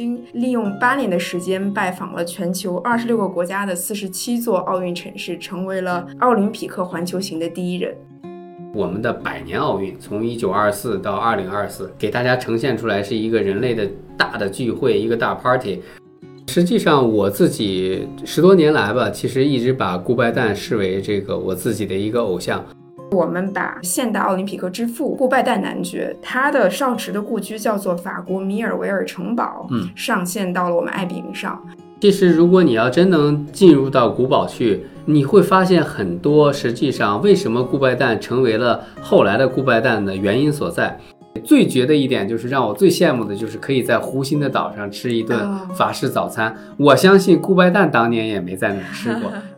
经利用八年的时间拜访了全球二十六个国家的四十七座奥运城市，成为了奥林匹克环球行的第一人。我们的百年奥运从一九二四到二零二四，给大家呈现出来是一个人类的大的聚会，一个大 party。实际上，我自己十多年来吧，其实一直把顾拜旦视为这个我自己的一个偶像。我们把现代奥林匹克之父顾拜旦男爵，他的少池的故居叫做法国米尔维尔城堡，嗯，上线到了我们爱彼迎上。其实，如果你要真能进入到古堡去，你会发现很多实际上为什么顾拜旦成为了后来的顾拜旦的原因所在。最绝的一点就是让我最羡慕的就是可以在湖心的岛上吃一顿法式早餐。我相信顾拜旦当年也没在那儿吃过。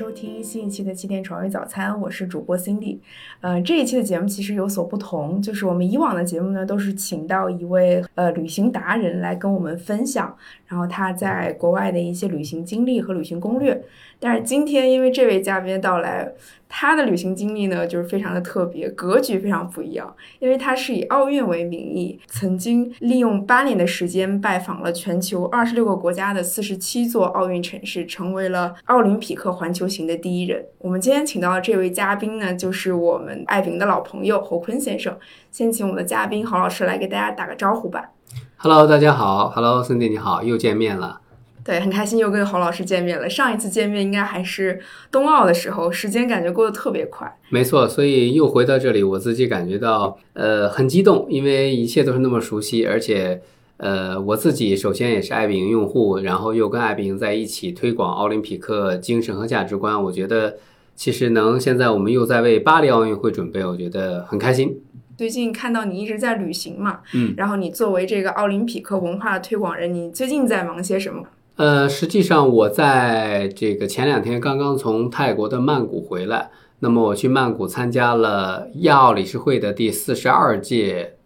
收听新一期的七点床位早餐，我是主播 Cindy。呃，这一期的节目其实有所不同，就是我们以往的节目呢，都是请到一位呃旅行达人来跟我们分享，然后他在国外的一些旅行经历和旅行攻略。但是今天因为这位嘉宾的到来。他的旅行经历呢，就是非常的特别，格局非常不一样。因为他是以奥运为名义，曾经利用八年的时间拜访了全球二十六个国家的四十七座奥运城市，成为了奥林匹克环球行的第一人。我们今天请到的这位嘉宾呢，就是我们爱饼的老朋友侯坤先生。先请我们的嘉宾侯老师来给大家打个招呼吧。Hello，大家好。Hello，兄弟你好，又见面了。对，很开心又跟侯老师见面了。上一次见面应该还是冬奥的时候，时间感觉过得特别快。没错，所以又回到这里，我自己感觉到呃很激动，因为一切都是那么熟悉，而且呃我自己首先也是爱彼迎用户，然后又跟爱彼迎在一起推广奥林匹克精神和价值观。我觉得其实能现在我们又在为巴黎奥运会准备，我觉得很开心。最近看到你一直在旅行嘛，嗯，然后你作为这个奥林匹克文化的推广人，你最近在忙些什么？呃，实际上我在这个前两天刚刚从泰国的曼谷回来，那么我去曼谷参加了亚奥理事会的第四十二届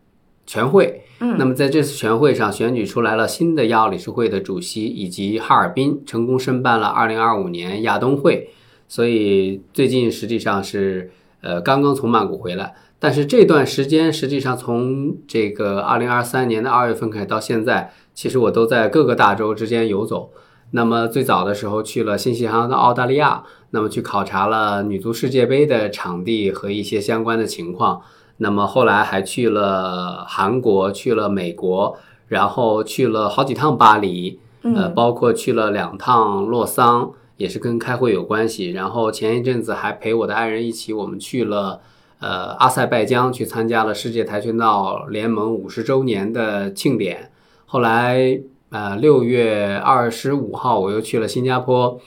全会。嗯，那么在这次全会上选举出来了新的亚奥理事会的主席，以及哈尔滨成功申办了二零二五年亚冬会。所以最近实际上是呃刚刚从曼谷回来，但是这段时间实际上从这个二零二三年的二月份开始到现在。其实我都在各个大洲之间游走。那么最早的时候去了新西兰的澳大利亚，那么去考察了女足世界杯的场地和一些相关的情况。那么后来还去了韩国，去了美国，然后去了好几趟巴黎，呃，包括去了两趟洛桑，也是跟开会有关系。然后前一阵子还陪我的爱人一起，我们去了呃阿塞拜疆，去参加了世界跆拳道联盟五十周年的庆典。后来，呃，六月二十五号，我又去了新加坡，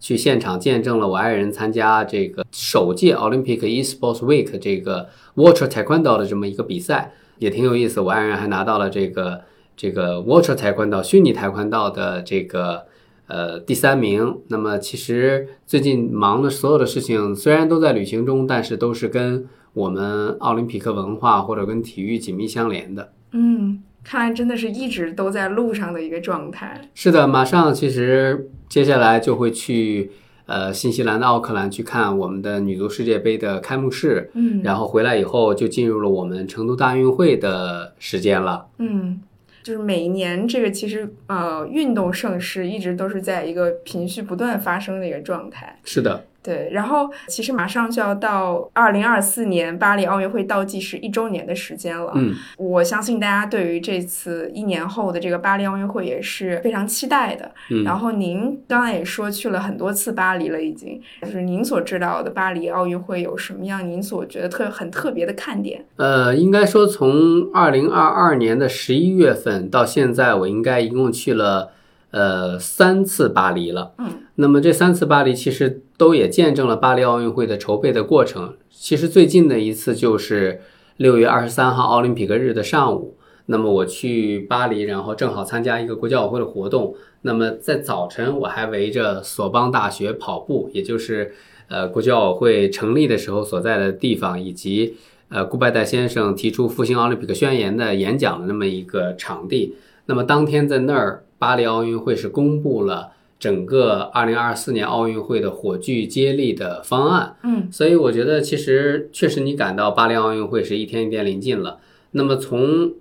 去现场见证了我爱人参加这个首届 Olympic Esports Week 这个 Water Taekwondo 的这么一个比赛，也挺有意思。我爱人还拿到了这个这个 Water Taekwondo 虚拟跆拳道的这个呃第三名。那么，其实最近忙的所有的事情，虽然都在旅行中，但是都是跟我们奥林匹克文化或者跟体育紧密相连的。嗯。看来真的是一直都在路上的一个状态。是的，马上其实接下来就会去呃新西兰的奥克兰去看我们的女足世界杯的开幕式，嗯，然后回来以后就进入了我们成都大运会的时间了。嗯，就是每一年这个其实呃运动盛世一直都是在一个频序不断发生的一个状态。是的。对，然后其实马上就要到二零二四年巴黎奥运会倒计时一周年的时间了。嗯，我相信大家对于这次一年后的这个巴黎奥运会也是非常期待的。嗯，然后您刚才也说去了很多次巴黎了，已经就是您所知道的巴黎奥运会有什么样您所觉得特很特别的看点？呃，应该说从二零二二年的十一月份到现在，我应该一共去了。呃，三次巴黎了。嗯，那么这三次巴黎其实都也见证了巴黎奥运会的筹备的过程。其实最近的一次就是六月二十三号奥林匹克日的上午。那么我去巴黎，然后正好参加一个国际奥委会的活动。那么在早晨，我还围着索邦大学跑步，也就是呃国际奥委会成立的时候所在的地方，以及呃顾拜旦先生提出复兴奥林匹克宣言的演讲的那么一个场地。那么当天在那儿。巴黎奥运会是公布了整个二零二四年奥运会的火炬接力的方案。嗯，所以我觉得其实确实你感到巴黎奥运会是一天一天临近了。那么从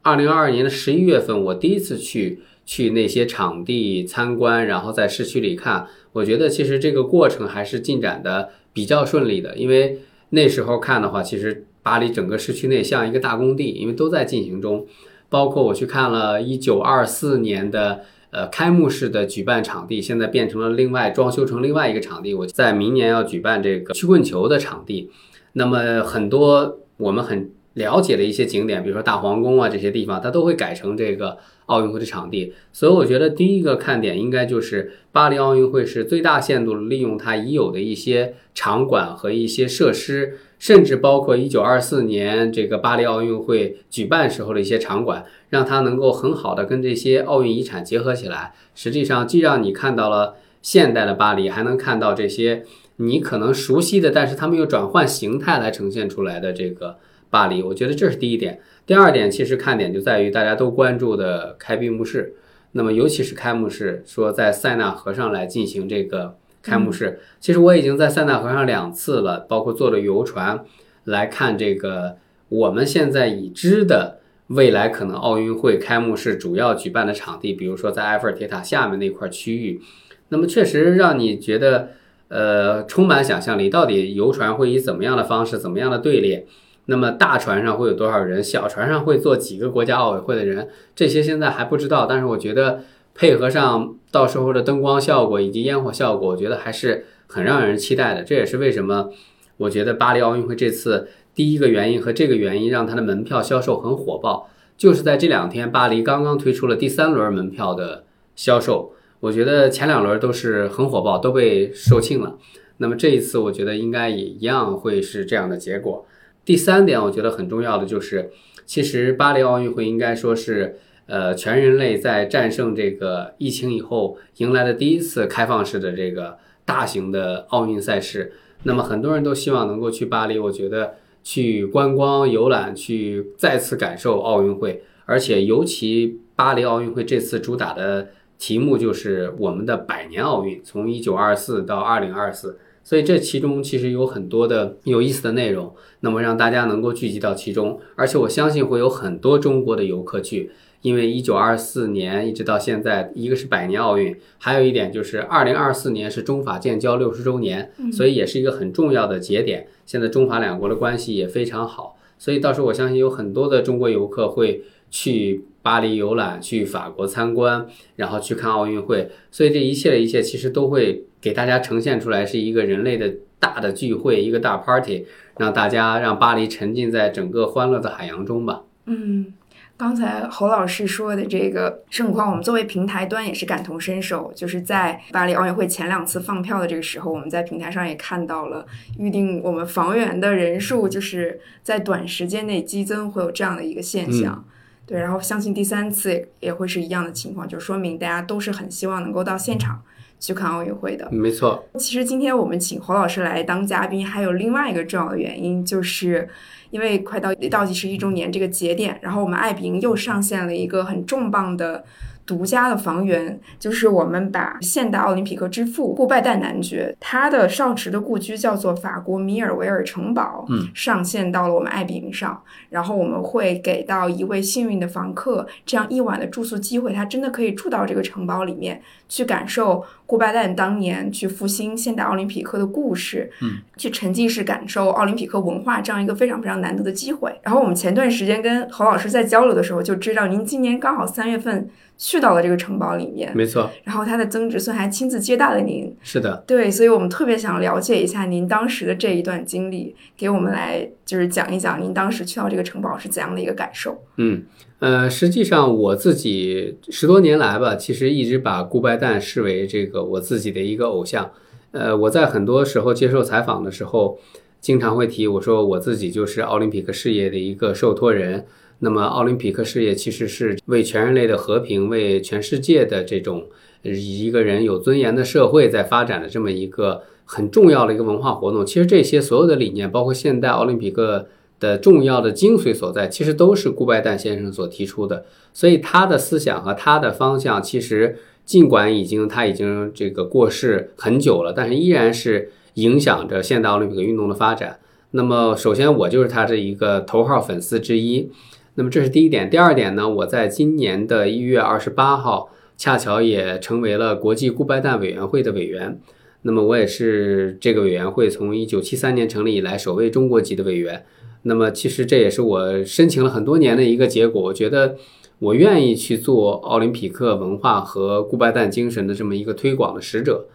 二零二二年的十一月份，我第一次去去那些场地参观，然后在市区里看，我觉得其实这个过程还是进展的比较顺利的，因为那时候看的话，其实巴黎整个市区内像一个大工地，因为都在进行中。包括我去看了1924年的呃开幕式的举办场地，现在变成了另外装修成另外一个场地。我在明年要举办这个曲棍球的场地，那么很多我们很了解的一些景点，比如说大皇宫啊这些地方，它都会改成这个奥运会的场地。所以我觉得第一个看点应该就是巴黎奥运会是最大限度利用它已有的一些场馆和一些设施。甚至包括一九二四年这个巴黎奥运会举办时候的一些场馆，让它能够很好的跟这些奥运遗产结合起来。实际上，既让你看到了现代的巴黎，还能看到这些你可能熟悉的，但是他们又转换形态来呈现出来的这个巴黎。我觉得这是第一点。第二点，其实看点就在于大家都关注的开闭幕式。那么，尤其是开幕式，说在塞纳河上来进行这个。开幕式，其实我已经在塞纳河上两次了，包括坐了游船来看这个我们现在已知的未来可能奥运会开幕式主要举办的场地，比如说在埃菲尔铁塔下面那块区域，那么确实让你觉得呃充满想象力。到底游船会以怎么样的方式，怎么样的队列？那么大船上会有多少人？小船上会坐几个国家奥委会的人？这些现在还不知道，但是我觉得。配合上到时候的灯光效果以及烟火效果，我觉得还是很让人期待的。这也是为什么我觉得巴黎奥运会这次第一个原因和这个原因让它的门票销售很火爆，就是在这两天巴黎刚刚推出了第三轮门票的销售。我觉得前两轮都是很火爆，都被售罄了。那么这一次，我觉得应该也一样会是这样的结果。第三点，我觉得很重要的就是，其实巴黎奥运会应该说是。呃，全人类在战胜这个疫情以后，迎来了第一次开放式的这个大型的奥运赛事。那么很多人都希望能够去巴黎，我觉得去观光游览，去再次感受奥运会。而且尤其巴黎奥运会这次主打的题目就是我们的百年奥运，从一九二四到二零二四。所以这其中其实有很多的有意思的内容，那么让大家能够聚集到其中。而且我相信会有很多中国的游客去。因为一九二四年一直到现在，一个是百年奥运，还有一点就是二零二四年是中法建交六十周年，所以也是一个很重要的节点。现在中法两国的关系也非常好，所以到时候我相信有很多的中国游客会去巴黎游览，去法国参观，然后去看奥运会。所以这一切的一切，其实都会给大家呈现出来是一个人类的大的聚会，一个大 party，让大家让巴黎沉浸在整个欢乐的海洋中吧。嗯。刚才侯老师说的这个盛况，我们作为平台端也是感同身受。就是在巴黎奥运会前两次放票的这个时候，我们在平台上也看到了预定我们房源的人数，就是在短时间内激增，会有这样的一个现象。对，然后相信第三次也会是一样的情况，就说明大家都是很希望能够到现场去看奥运会的。没错。其实今天我们请侯老师来当嘉宾，还有另外一个重要的原因，就是。因为快到倒计时一周年这个节点，然后我们爱彼迎又上线了一个很重磅的。独家的房源，就是我们把现代奥林匹克之父顾拜旦男爵他的少池的故居叫做法国米尔维尔城堡，嗯，上线到了我们爱彼迎上，然后我们会给到一位幸运的房客这样一晚的住宿机会，他真的可以住到这个城堡里面去感受顾拜旦当年去复兴现代奥林匹克的故事，嗯，去沉浸式感受奥林匹克文化这样一个非常非常难得的机会。然后我们前段时间跟侯老师在交流的时候就知道，您今年刚好三月份。去到了这个城堡里面，没错。然后他的曾侄孙还亲自接待了您，是的，对，所以我们特别想了解一下您当时的这一段经历，给我们来就是讲一讲您当时去到这个城堡是怎样的一个感受。嗯，呃，实际上我自己十多年来吧，其实一直把顾拜旦视为这个我自己的一个偶像。呃，我在很多时候接受采访的时候，经常会提我说我自己就是奥林匹克事业的一个受托人。那么，奥林匹克事业其实是为全人类的和平、为全世界的这种一个人有尊严的社会在发展的这么一个很重要的一个文化活动。其实这些所有的理念，包括现代奥林匹克的重要的精髓所在，其实都是顾拜旦先生所提出的。所以他的思想和他的方向，其实尽管已经他已经这个过世很久了，但是依然是影响着现代奥林匹克运动的发展。那么，首先我就是他的一个头号粉丝之一。那么这是第一点。第二点呢，我在今年的一月二十八号，恰巧也成为了国际顾拜旦委员会的委员。那么我也是这个委员会从一九七三年成立以来首位中国籍的委员。那么其实这也是我申请了很多年的一个结果。我觉得我愿意去做奥林匹克文化和顾拜旦精神的这么一个推广的使者。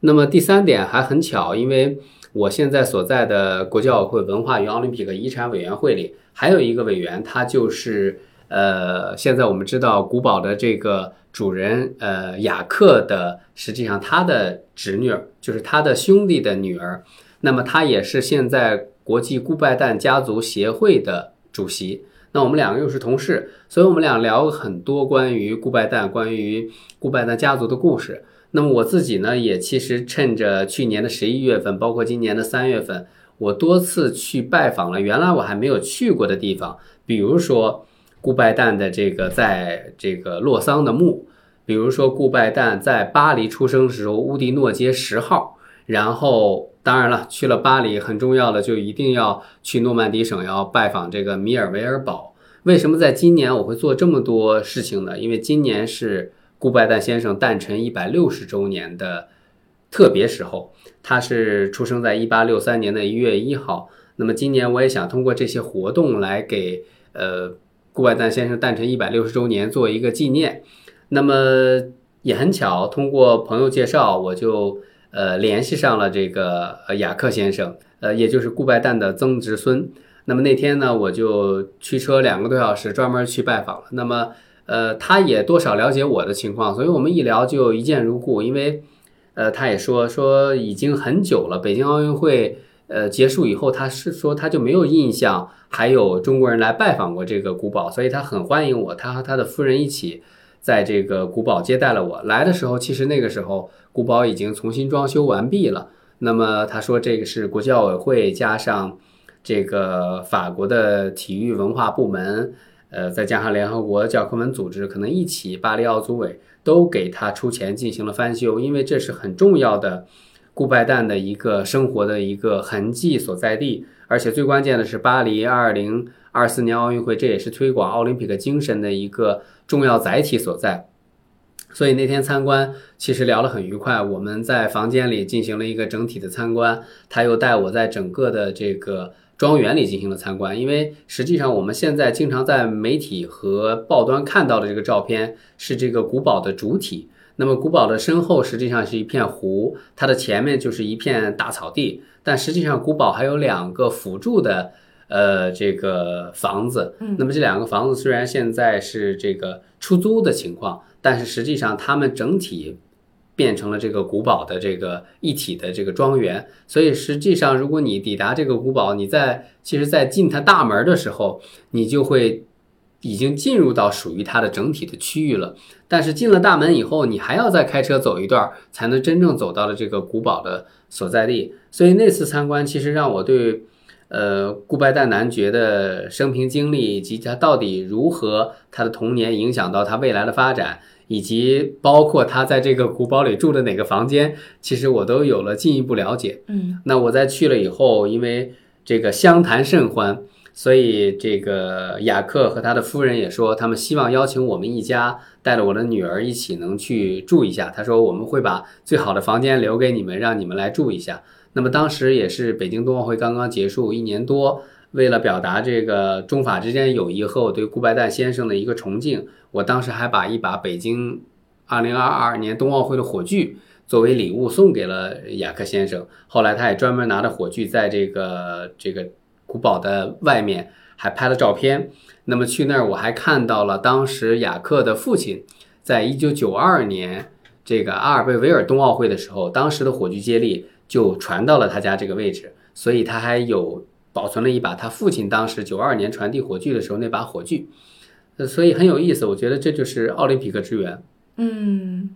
那么第三点还很巧，因为。我现在所在的国际奥委会文化与奥林匹克遗产委员会里，还有一个委员，他就是呃，现在我们知道古堡的这个主人呃雅克的，实际上他的侄女就是他的兄弟的女儿，那么他也是现在国际顾拜旦家族协会的主席。那我们两个又是同事，所以我们俩聊很多关于顾拜旦、关于顾拜旦家族的故事。那么我自己呢，也其实趁着去年的十一月份，包括今年的三月份，我多次去拜访了原来我还没有去过的地方，比如说顾拜旦的这个在这个洛桑的墓，比如说顾拜旦在巴黎出生时候乌迪诺街十号，然后当然了，去了巴黎很重要的就一定要去诺曼底省要拜访这个米尔维尔堡。为什么在今年我会做这么多事情呢？因为今年是。顾拜旦先生诞辰一百六十周年的特别时候，他是出生在一八六三年的一月一号。那么今年我也想通过这些活动来给呃顾拜旦先生诞辰一百六十周年做一个纪念。那么也很巧，通过朋友介绍，我就呃联系上了这个呃雅克先生，呃也就是顾拜旦的曾侄孙。那么那天呢，我就驱车两个多小时，专门去拜访了。那么。呃，他也多少了解我的情况，所以我们一聊就一见如故。因为，呃，他也说说已经很久了，北京奥运会呃结束以后，他是说他就没有印象还有中国人来拜访过这个古堡，所以他很欢迎我。他和他的夫人一起在这个古堡接待了我。来的时候，其实那个时候古堡已经重新装修完毕了。那么他说这个是国际奥委会加上这个法国的体育文化部门。呃，再加上联合国教科文组织，可能一起巴黎奥组委都给他出钱进行了翻修，因为这是很重要的顾拜旦的一个生活的一个痕迹所在地，而且最关键的是巴黎二零二四年奥运会，这也是推广奥林匹克精神的一个重要载体所在。所以那天参观其实聊得很愉快，我们在房间里进行了一个整体的参观，他又带我在整个的这个。庄园里进行了参观，因为实际上我们现在经常在媒体和报端看到的这个照片是这个古堡的主体。那么古堡的身后实际上是一片湖，它的前面就是一片大草地。但实际上古堡还有两个辅助的呃这个房子。那么这两个房子虽然现在是这个出租的情况，但是实际上它们整体。变成了这个古堡的这个一体的这个庄园，所以实际上，如果你抵达这个古堡，你在其实，在进它大门的时候，你就会已经进入到属于它的整体的区域了。但是进了大门以后，你还要再开车走一段，才能真正走到了这个古堡的所在地。所以那次参观，其实让我对呃顾拜旦男爵的生平经历以及他到底如何他的童年影响到他未来的发展。以及包括他在这个古堡里住的哪个房间，其实我都有了进一步了解。嗯，那我在去了以后，因为这个相谈甚欢，所以这个雅克和他的夫人也说，他们希望邀请我们一家带着我的女儿一起能去住一下。他说我们会把最好的房间留给你们，让你们来住一下。那么当时也是北京冬奥会刚刚结束一年多。为了表达这个中法之间友谊和我对顾拜旦先生的一个崇敬，我当时还把一把北京2022年冬奥会的火炬作为礼物送给了雅克先生。后来他也专门拿着火炬在这个这个古堡的外面还拍了照片。那么去那儿我还看到了当时雅克的父亲在1992年这个阿尔贝维尔冬奥会的时候，当时的火炬接力就传到了他家这个位置，所以他还有。保存了一把他父亲当时九二年传递火炬的时候那把火炬，所以很有意思。我觉得这就是奥林匹克之源。嗯，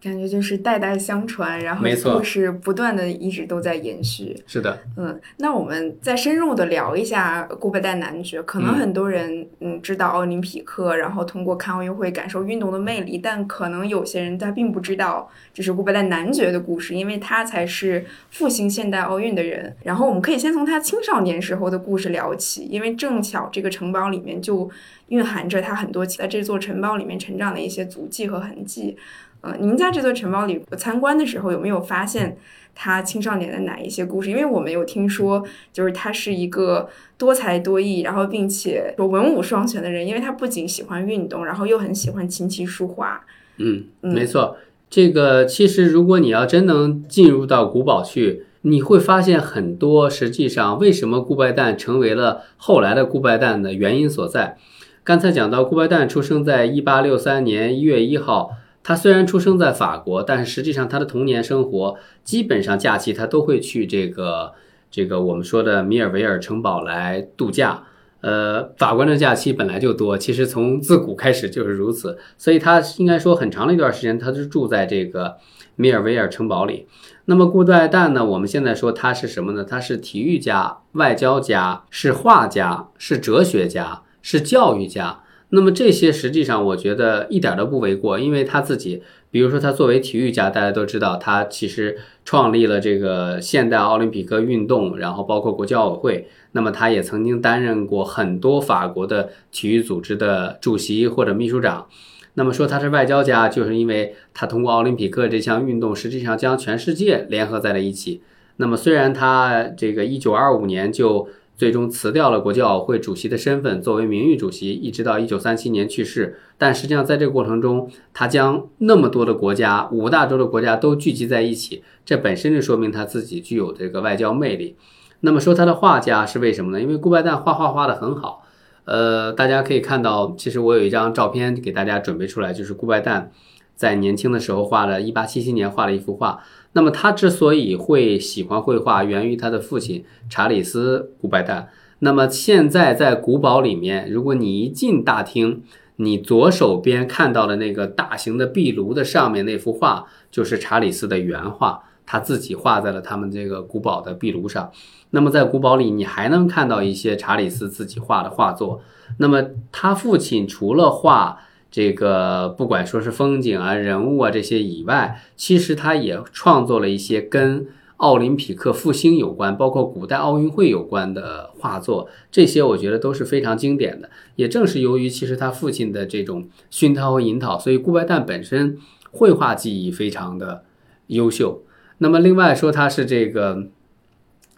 感觉就是代代相传，然后故事不断的一直都在延续。是的，嗯，那我们再深入的聊一下顾拜旦男爵。可能嗯很多人嗯知道奥林匹克，然后通过看奥运会感受运动的魅力，但可能有些人他并不知道这是顾拜旦男爵的故事，因为他才是复兴现代奥运的人。然后我们可以先从他青少年时候的故事聊起，因为正巧这个城堡里面就蕴含着他很多在这座城堡里面成长的一些足迹和痕迹。呃，您在这座城堡里参观的时候，有没有发现他青少年的哪一些故事？因为我们有听说，就是他是一个多才多艺，然后并且有文武双全的人，因为他不仅喜欢运动，然后又很喜欢琴棋书画。嗯，嗯没错。这个其实，如果你要真能进入到古堡去，你会发现很多实际上为什么顾拜旦成为了后来的顾拜旦的原因所在。刚才讲到，顾拜旦出生在一八六三年一月一号。他虽然出生在法国，但是实际上他的童年生活基本上假期他都会去这个这个我们说的米尔维尔城堡来度假。呃，法国人的假期本来就多，其实从自古开始就是如此，所以他应该说很长的一段时间，他是住在这个米尔维尔城堡里。那么顾拜旦呢？我们现在说他是什么呢？他是体育家、外交家、是画家、是哲学家、是教育家。那么这些实际上我觉得一点都不为过，因为他自己，比如说他作为体育家，大家都知道他其实创立了这个现代奥林匹克运动，然后包括国际奥委会。那么他也曾经担任过很多法国的体育组织的主席或者秘书长。那么说他是外交家，就是因为他通过奥林匹克这项运动，实际上将全世界联合在了一起。那么虽然他这个一九二五年就最终辞掉了国际奥委会主席的身份，作为名誉主席，一直到一九三七年去世。但实际上在这个过程中，他将那么多的国家，五大洲的国家都聚集在一起，这本身就说明他自己具有这个外交魅力。那么说他的画家是为什么呢？因为顾拜旦画画画得很好。呃，大家可以看到，其实我有一张照片给大家准备出来，就是顾拜旦在年轻的时候画的1877年画的一幅画。那么他之所以会喜欢绘画，源于他的父亲查理斯·古拜旦。那么现在在古堡里面，如果你一进大厅，你左手边看到的那个大型的壁炉的上面那幅画，就是查理斯的原画，他自己画在了他们这个古堡的壁炉上。那么在古堡里，你还能看到一些查理斯自己画的画作。那么他父亲除了画这个，不管说是风景啊、人物啊这些以外，其实他也创作了一些跟奥林匹克复兴有关，包括古代奥运会有关的画作。这些我觉得都是非常经典的。也正是由于其实他父亲的这种熏陶和引导，所以顾拜旦本身绘画技艺非常的优秀。那么另外说他是这个。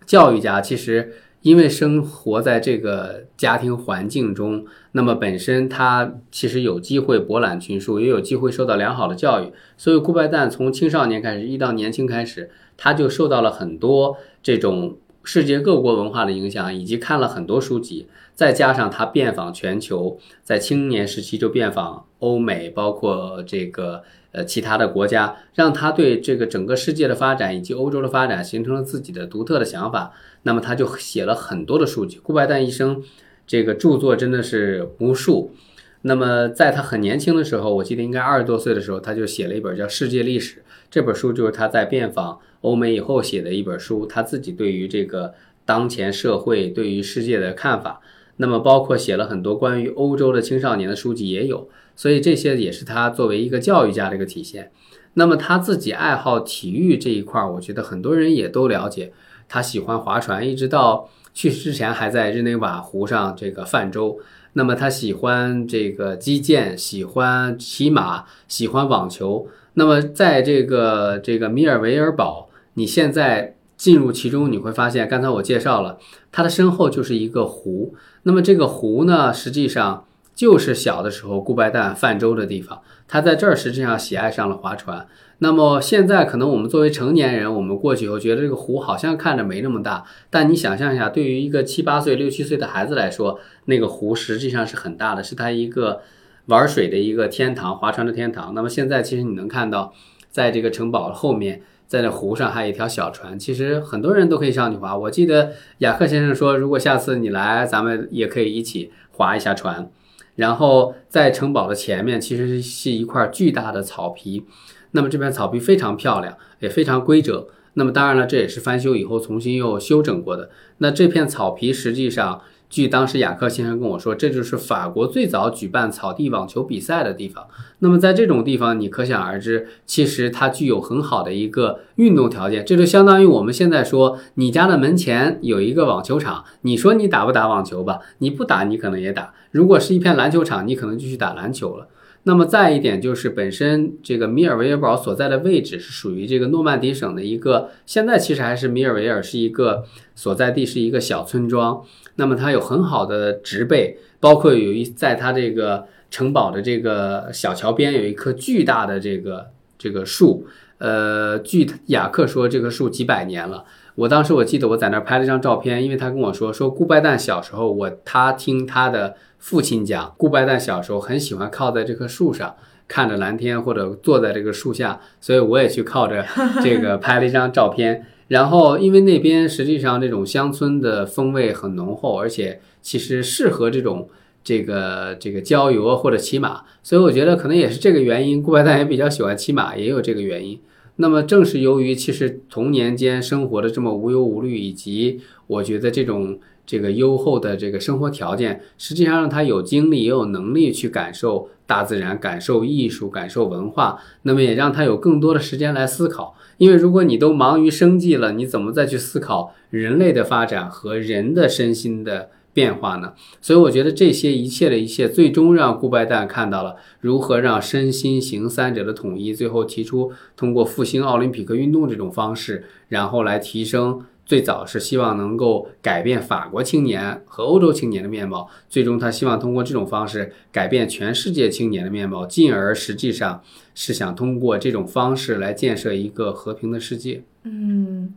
教育家其实因为生活在这个家庭环境中，那么本身他其实有机会博览群书，也有机会受到良好的教育。所以顾拜旦从青少年开始，一到年轻开始，他就受到了很多这种世界各国文化的影响，以及看了很多书籍。再加上他遍访全球，在青年时期就遍访欧美，包括这个。呃，其他的国家让他对这个整个世界的发展以及欧洲的发展形成了自己的独特的想法，那么他就写了很多的书籍。顾拜旦一生这个著作真的是无数。那么在他很年轻的时候，我记得应该二十多岁的时候，他就写了一本叫《世界历史》这本书，就是他在遍访欧美以后写的一本书，他自己对于这个当前社会、对于世界的看法。那么包括写了很多关于欧洲的青少年的书籍也有。所以这些也是他作为一个教育家的一个体现。那么他自己爱好体育这一块儿，我觉得很多人也都了解。他喜欢划船，一直到去世之前还在日内瓦湖上这个泛舟。那么他喜欢这个击剑，喜欢骑马，喜欢网球。那么在这个这个米尔维尔堡，你现在进入其中，你会发现，刚才我介绍了，他的身后就是一个湖。那么这个湖呢，实际上。就是小的时候，顾拜旦泛舟的地方，他在这儿实际上喜爱上了划船。那么现在可能我们作为成年人，我们过去以后觉得这个湖好像看着没那么大，但你想象一下，对于一个七八岁、六七岁的孩子来说，那个湖实际上是很大的，是他一个玩水的一个天堂，划船的天堂。那么现在其实你能看到，在这个城堡后面，在那湖上还有一条小船，其实很多人都可以上去划。我记得雅克先生说，如果下次你来，咱们也可以一起划一下船。然后在城堡的前面，其实是一块巨大的草皮。那么这片草皮非常漂亮，也非常规整。那么当然了，这也是翻修以后重新又修整过的。那这片草皮实际上。据当时雅克先生跟我说，这就是法国最早举办草地网球比赛的地方。那么在这种地方，你可想而知，其实它具有很好的一个运动条件。这就相当于我们现在说，你家的门前有一个网球场，你说你打不打网球吧？你不打，你可能也打。如果是一片篮球场，你可能就去打篮球了。那么再一点就是，本身这个米尔维尔堡所在的位置是属于这个诺曼底省的一个，现在其实还是米尔维尔是一个所在地，是一个小村庄。那么它有很好的植被，包括有一在它这个城堡的这个小桥边有一棵巨大的这个这个树，呃，据雅克说这棵树几百年了。我当时我记得我在那儿拍了一张照片，因为他跟我说说顾拜旦小时候，我他听他的父亲讲，顾拜旦小时候很喜欢靠在这棵树上看着蓝天或者坐在这个树下，所以我也去靠着 这个拍了一张照片。然后，因为那边实际上这种乡村的风味很浓厚，而且其实适合这种这个这个郊游或者骑马，所以我觉得可能也是这个原因。顾拜旦也比较喜欢骑马，也有这个原因。那么正是由于其实童年间生活的这么无忧无虑，以及我觉得这种这个优厚的这个生活条件，实际上让他有精力也有能力去感受大自然、感受艺术、感受文化，那么也让他有更多的时间来思考。因为如果你都忙于生计了，你怎么再去思考人类的发展和人的身心的变化呢？所以我觉得这些一切的一切，最终让顾拜旦看到了如何让身心行三者的统一，最后提出通过复兴奥林匹克运动这种方式，然后来提升。最早是希望能够改变法国青年和欧洲青年的面貌，最终他希望通过这种方式改变全世界青年的面貌，进而实际上是想通过这种方式来建设一个和平的世界。嗯。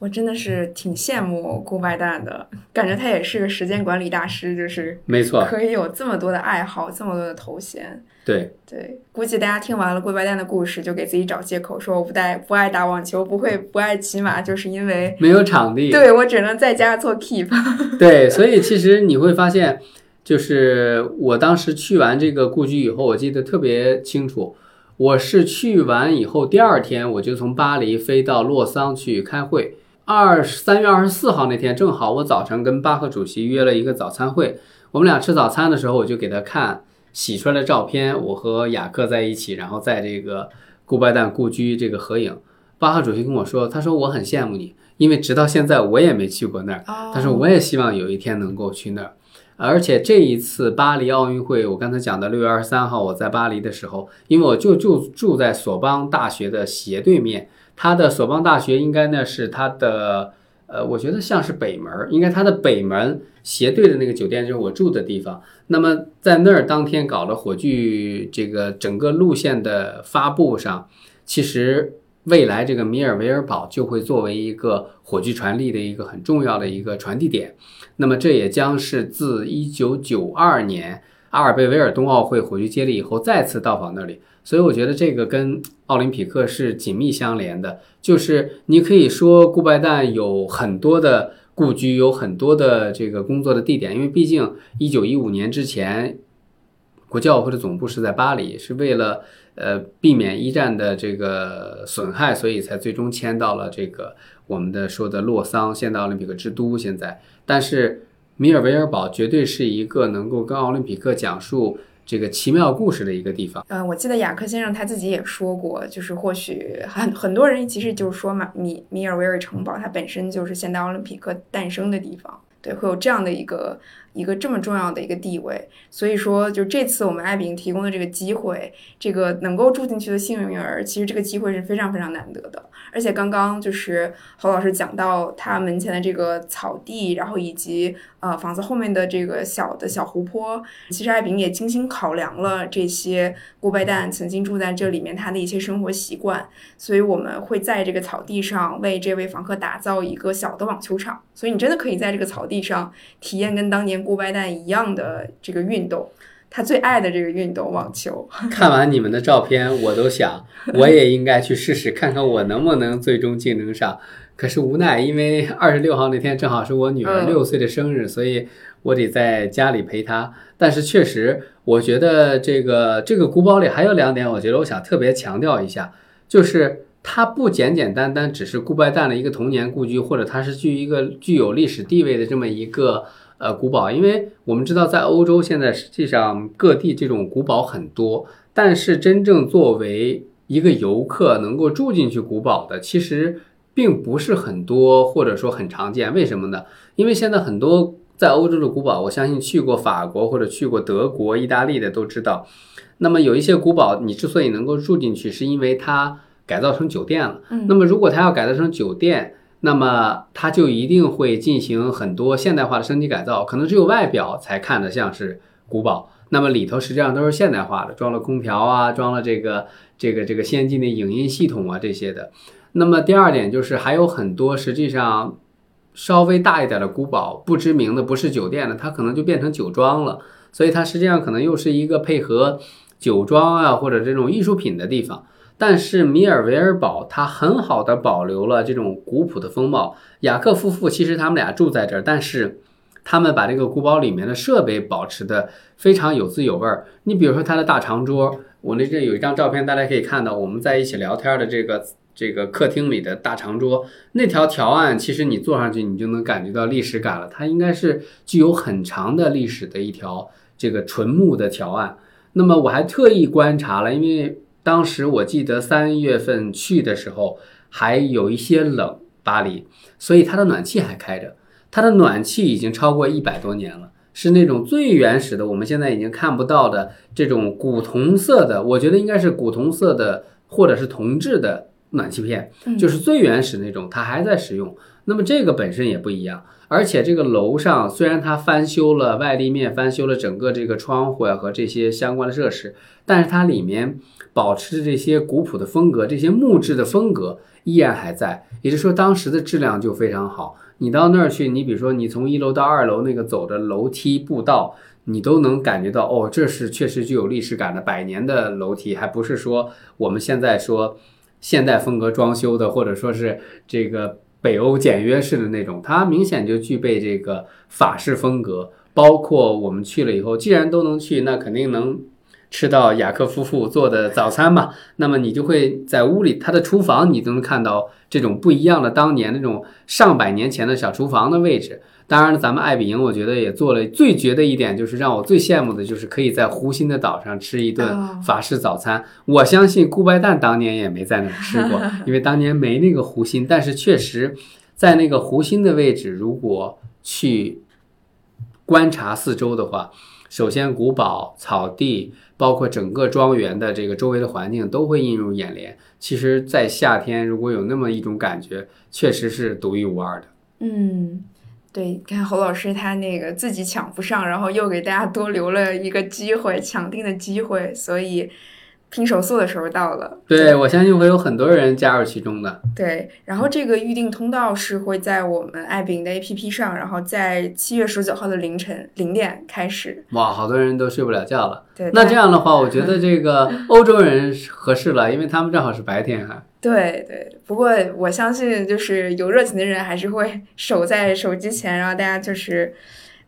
我真的是挺羡慕顾拜旦的，感觉他也是个时间管理大师，就是没错，可以有这么多的爱好，这么多的头衔。对对，估计大家听完了顾拜旦的故事，就给自己找借口，说我不带不爱打网球，不会不爱骑马，就是因为没有场地。对我只能在家做 keep。对，所以其实你会发现，就是我当时去完这个故居以后，我记得特别清楚，我是去完以后第二天我就从巴黎飞到洛桑去开会。二三月二十四号那天，正好我早晨跟巴赫主席约了一个早餐会。我们俩吃早餐的时候，我就给他看洗出来的照片，我和雅克在一起，然后在这个顾拜旦故居这个合影。巴赫主席跟我说，他说我很羡慕你，因为直到现在我也没去过那儿。他说我也希望有一天能够去那儿。而且这一次巴黎奥运会，我刚才讲的六月二十三号我在巴黎的时候，因为我就就住在索邦大学的斜对面。他的索邦大学应该呢是他的，呃，我觉得像是北门，应该它的北门斜对的那个酒店就是我住的地方。那么在那儿当天搞了火炬这个整个路线的发布上，其实未来这个米尔维尔堡就会作为一个火炬传递的一个很重要的一个传递点。那么这也将是自一九九二年阿尔贝维尔冬奥会火炬接力以后再次到访那里。所以我觉得这个跟奥林匹克是紧密相连的，就是你可以说顾拜旦有很多的故居，有很多的这个工作的地点，因为毕竟一九一五年之前，国际奥会的总部是在巴黎，是为了呃避免一战的这个损害，所以才最终迁到了这个我们的说的洛桑，现代奥林匹克之都。现在，但是米尔维尔堡绝对是一个能够跟奥林匹克讲述。这个奇妙故事的一个地方。嗯，我记得雅克先生他自己也说过，就是或许很很多人其实就是说嘛，米米尔维尔城堡它本身就是现代奥林匹克诞生的地方，对，会有这样的一个。一个这么重要的一个地位，所以说，就这次我们艾饼提供的这个机会，这个能够住进去的幸运儿，其实这个机会是非常非常难得的。而且刚刚就是侯老师讲到他门前的这个草地，然后以及呃房子后面的这个小的小湖泊，其实艾饼也精心考量了这些顾拜旦曾经住在这里面他的一些生活习惯，所以我们会在这个草地上为这位房客打造一个小的网球场，所以你真的可以在这个草地上体验跟当年。顾拜旦一样的这个运动，他最爱的这个运动网球。看完你们的照片，我都想 我也应该去试试，看看我能不能最终竞争上。可是无奈，因为二十六号那天正好是我女儿六岁的生日，所以我得在家里陪她。但是确实，我觉得这个这个古堡里还有两点，我觉得我想特别强调一下，就是它不简简单单只是顾拜旦的一个童年故居，或者它是具一个具有历史地位的这么一个呃古堡，因为我们知道在欧洲现在实际上各地这种古堡很多，但是真正作为一个游客能够住进去古堡的，其实并不是很多，或者说很常见。为什么呢？因为现在很多在欧洲的古堡，我相信去过法国或者去过德国、意大利的都知道。那么有一些古堡，你之所以能够住进去，是因为它改造成酒店了。嗯那么如果它要改造成酒店，那么它就一定会进行很多现代化的升级改造，可能只有外表才看得像是古堡。那么里头实际上都是现代化的，装了空调啊，装了这个这个这个先进的影音系统啊这些的。那么第二点就是还有很多实际上稍微大一点的古堡，不知名的不是酒店的，它可能就变成酒庄了。所以它实际上可能又是一个配合酒庄啊或者这种艺术品的地方。但是米尔维尔堡它很好的保留了这种古朴的风貌。雅克夫妇其实他们俩住在这儿，但是他们把这个古堡里面的设备保持的非常有滋有味儿。你比如说它的大长桌，我那这有一张照片，大家可以看到我们在一起聊天的这个这个客厅里的大长桌，那条条案其实你坐上去你就能感觉到历史感了，它应该是具有很长的历史的一条这个纯木的条案。那么我还特意观察了，因为当时我记得三月份去的时候还有一些冷，巴黎，所以它的暖气还开着，它的暖气已经超过一百多年了，是那种最原始的，我们现在已经看不到的这种古铜色的，我觉得应该是古铜色的或者是铜制的暖气片，嗯就是最原始那种，它还在使用。那么这个本身也不一样，而且这个楼上虽然它翻修了外立面，翻修了整个这个窗户呀和这些相关的设施，但是它里面保持着这些古朴的风格，这些木质的风格依然还在。也就是说，当时的质量就非常好。你到那儿去，你比如说你从一楼到二楼那个走的楼梯步道，你都能感觉到哦，这是确实具有历史感的百年的楼梯，还不是说我们现在说现代风格装修的，或者说是这个北欧简约式的那种，它明显就具备这个法式风格。包括我们去了以后，既然都能去，那肯定能吃到雅克夫妇做的早餐嘛。那么你就会在屋里，他的厨房你都能看到这种不一样的当年那种上百年前的小厨房的位置。当然了，咱们爱比营我觉得也做了最绝的一点，就是让我最羡慕的就是可以在湖心的岛上吃一顿哦法式早餐。我相信顾拜旦当年也没在那儿吃过，因为当年没那个湖心。但是确实，在那个湖心的位置，如果去观察四周的话，首先古堡、草地，包括整个庄园的这个周围的环境都会映入眼帘。其实，在夏天如果有那么一种感觉，确实是独一无二的。嗯，对，看侯老师他那个自己抢不上，然后又给大家多留了一个机会，抢定的机会，所以拼手速的时候到了。对，我相信会有很多人加入其中的。对，然后这个预定通道是会在我们爱饼的 APP 上，然后在七月十九号的凌晨零点开始。哇，好多人都睡不了觉了。对，那这样的话，我觉得 这个欧洲人合适了，因为他们正好是白天哈。对对，不过我相信就是有热情的人还是会守在手机前，然后大家就是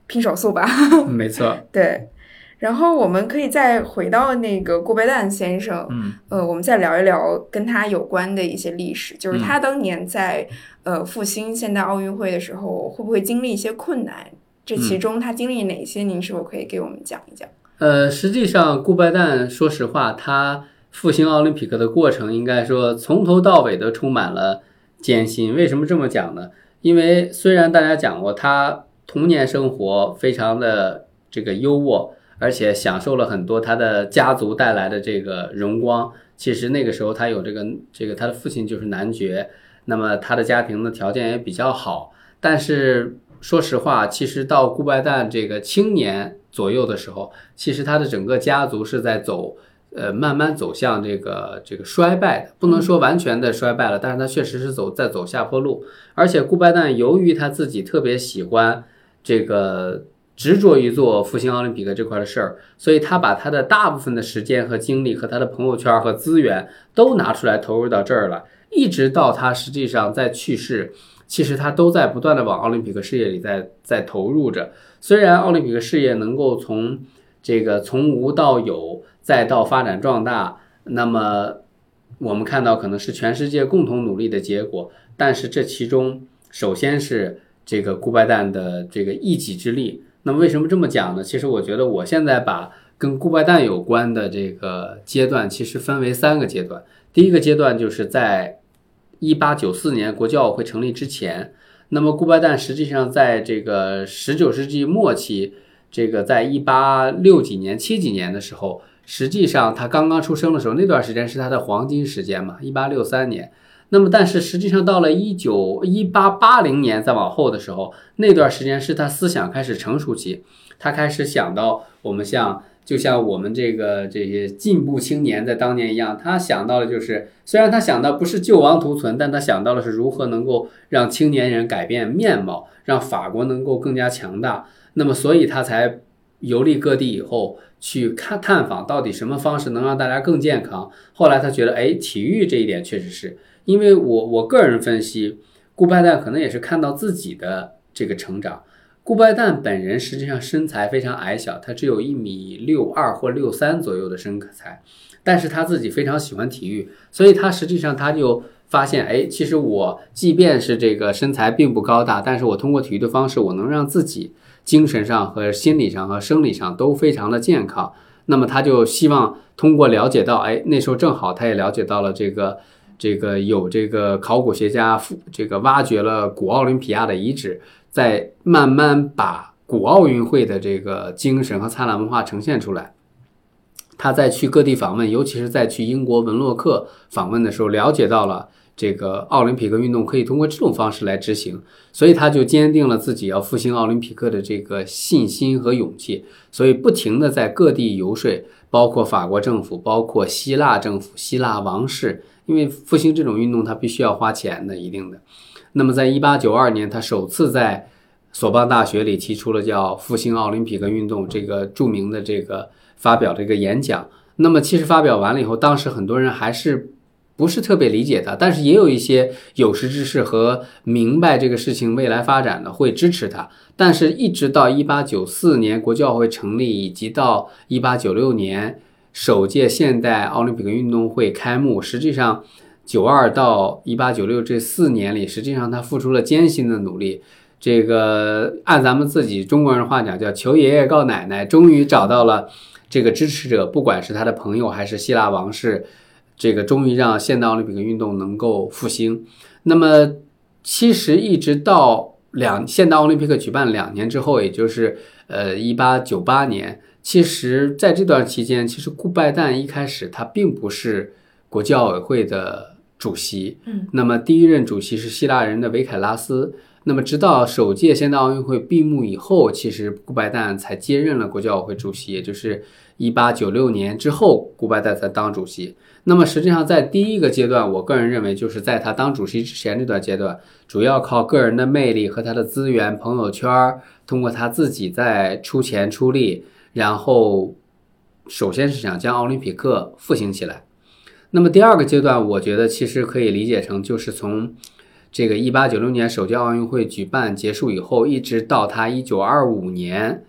拼手速吧。没错，对，然后我们可以再回到那个顾拜旦先生，嗯，呃，我们再聊一聊跟他有关的一些历史，嗯就是他当年在、呃复兴现代奥运会的时候，会不会经历一些困难？这嗯其中他经历哪些？您是否可以给我们讲一讲？呃，实际上顾拜旦，说实话，他复兴奥林匹克的过程，应该说从头到尾都充满了艰辛。为什么这么讲呢？因为虽然大家讲过他童年生活非常的这个优渥，而且享受了很多他的家族带来的这个荣光。其实那个时候他有这个这个他的父亲就是男爵，那么他的家庭的条件也比较好。但是说实话，其实到顾拜旦这个青年左右的时候，其实他的整个家族是在走。呃，慢慢走向这个这个衰败的，不能说完全的衰败了，但是他确实是走在走下坡路。而且顾拜旦由于他自己特别喜欢这个执着于做复兴奥林匹克这块的事儿，所以他把他的大部分的时间和精力和他的朋友圈和资源都拿出来投入到这儿了，一直到他实际上在去世，其实他都在不断的往奥林匹克事业里在在投入着。虽然奥林匹克事业能够从这个从无到有，再到发展壮大，那么我们看到可能是全世界共同努力的结果，但是这其中首先是这个顾拜旦的这个一己之力。那为什么这么讲呢？其实我觉得我现在把跟顾拜旦有关的这个阶段，其实分为三个阶段。第一个阶段就是在一八九四年国际奥委会成立之前，那么顾拜旦实际上在这个十九世纪末期，这个在一八六几年、七几年的时候。实际上，他刚刚出生的时候，那段时间是他的黄金时间嘛，一八六三年。那么，但是实际上到了一九一八八零年再往后的时候，那段时间是他思想开始成熟期，他开始想到我们像就像我们这个这些进步青年在当年一样，他想到的就是，虽然他想到不是救亡图存，但他想到的是如何能够让青年人改变面貌，让法国能够更加强大。那么，所以他才游历各地以后。去看探访到底什么方式能让大家更健康？后来他觉得，哎，体育这一点确实是因为我我个人分析，顾拜旦可能也是看到自己的这个成长。顾拜旦本人实际上身材非常矮小，他只有一米六二或六三左右的身材，但是他自己非常喜欢体育，所以他实际上他就发现，哎，其实我即便是这个身材并不高大，但是我通过体育的方式，我能让自己。精神上和心理上和生理上都非常的健康，那么他就希望通过了解到，哎，那时候正好他也了解到了这个，这个有这个考古学家这个挖掘了古奥林匹亚的遗址，在慢慢把古奥运会的这个精神和灿烂文化呈现出来。他在去各地访问，尤其是在去英国文洛克访问的时候，了解到了。这个奥林匹克运动可以通过这种方式来执行，所以他就坚定了自己要复兴奥林匹克的这个信心和勇气，所以不停的在各地游说，包括法国政府，包括希腊政府、希腊王室，因为复兴这种运动它必须要花钱的，一定的。那么在一八九二年，他首次在索邦大学里提出了叫复兴奥林匹克运动这个著名的这个发表这个演讲。那么其实发表完了以后，当时很多人还是。不是特别理解他，但是也有一些有识之士和明白这个事情未来发展的会支持他。但是，一直到一八九四年国际奥会成立，以及到一八九六年首届现代奥林匹克运动会开幕，实际上九二到一八九六这四年里，实际上他付出了艰辛的努力。这个按咱们自己中国人话讲，叫求爷爷告奶奶，终于找到了这个支持者，不管是他的朋友还是希腊王室。这个终于让现代奥林匹克运动能够复兴。那么，其实一直到两现代奥林匹克举办两年之后，也就是呃一八九八年，其实在这段期间，其实顾拜旦一开始他并不是国际奥委会的主席。嗯，那么第一任主席是希腊人的维凯拉斯。那么直到首届现代奥运会闭幕以后，其实顾拜旦才接任了国际奥委会主席，也就是一八九六年之后，顾拜旦才当主席。那么实际上，在第一个阶段，我个人认为，就是在他当主席之前这段阶段，主要靠个人的魅力和他的资源、朋友圈，通过他自己在出钱出力，然后首先是想将奥林匹克复兴起来。那么第二个阶段，我觉得其实可以理解成，就是从这个一八九六年首届奥运会举办结束以后，一直到他一九二五年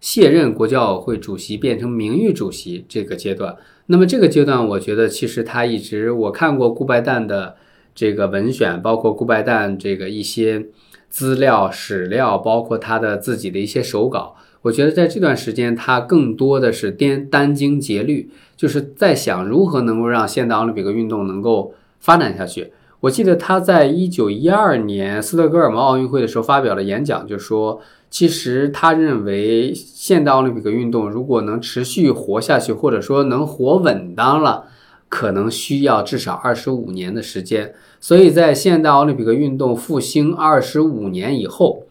卸任国际奥委会主席，变成名誉主席这个阶段。那么这个阶段，我觉得其实他一直我看过顾拜旦的这个文选，包括顾拜旦这个一些资料史料，包括他的自己的一些手稿。我觉得在这段时间，他更多的是颠殚精竭虑，就是在想如何能够让现代奥林匹克运动能够发展下去。我记得他在一九一二年斯德哥尔摩奥运会的时候发表了演讲，就说。其实他认为，现代奥林匹克运动如果能持续活下去，或者说能活稳当了，可能需要至少二十五年的时间。所以在现代奥林匹克运动复兴二十五年以后，